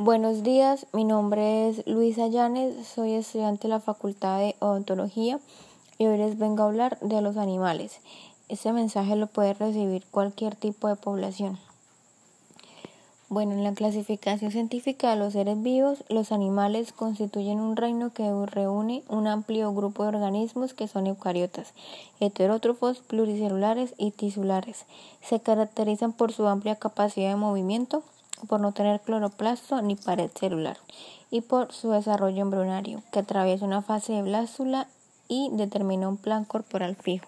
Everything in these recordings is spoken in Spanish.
Buenos días, mi nombre es Luisa Llanes, soy estudiante de la Facultad de Odontología y hoy les vengo a hablar de los animales. Este mensaje lo puede recibir cualquier tipo de población. Bueno, en la clasificación científica de los seres vivos, los animales constituyen un reino que reúne un amplio grupo de organismos que son eucariotas, heterótrofos, pluricelulares y tisulares. Se caracterizan por su amplia capacidad de movimiento, por no tener cloroplasto ni pared celular y por su desarrollo embrionario, que atraviesa una fase de blástula y determina un plan corporal fijo.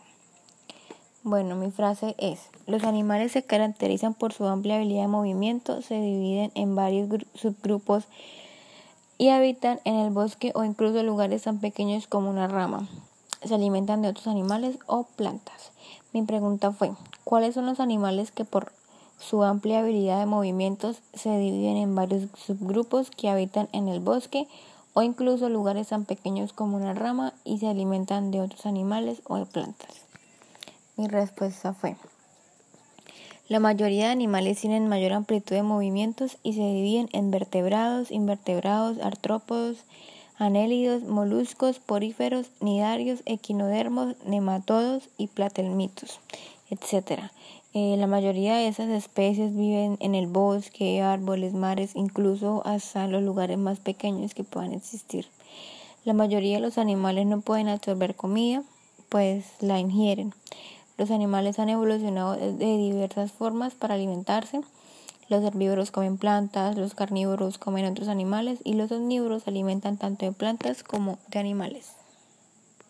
Bueno, mi frase es, los animales se caracterizan por su amplia habilidad de movimiento, se dividen en varios subgrupos y habitan en el bosque o incluso lugares tan pequeños como una rama. Se alimentan de otros animales o plantas. Mi pregunta fue, ¿cuáles son los animales que por su amplia habilidad de movimientos se dividen en varios subgrupos que habitan en el bosque o incluso lugares tan pequeños como una rama y se alimentan de otros animales o de plantas. Mi respuesta fue, la mayoría de animales tienen mayor amplitud de movimientos y se dividen en vertebrados, invertebrados, artrópodos, anélidos, moluscos, poríferos, nidarios, equinodermos, nematodos y platelmitos, etc. Eh, la mayoría de esas especies viven en el bosque, árboles, mares, incluso hasta los lugares más pequeños que puedan existir. La mayoría de los animales no pueden absorber comida, pues la ingieren. Los animales han evolucionado de diversas formas para alimentarse. Los herbívoros comen plantas, los carnívoros comen otros animales y los omnívoros se alimentan tanto de plantas como de animales.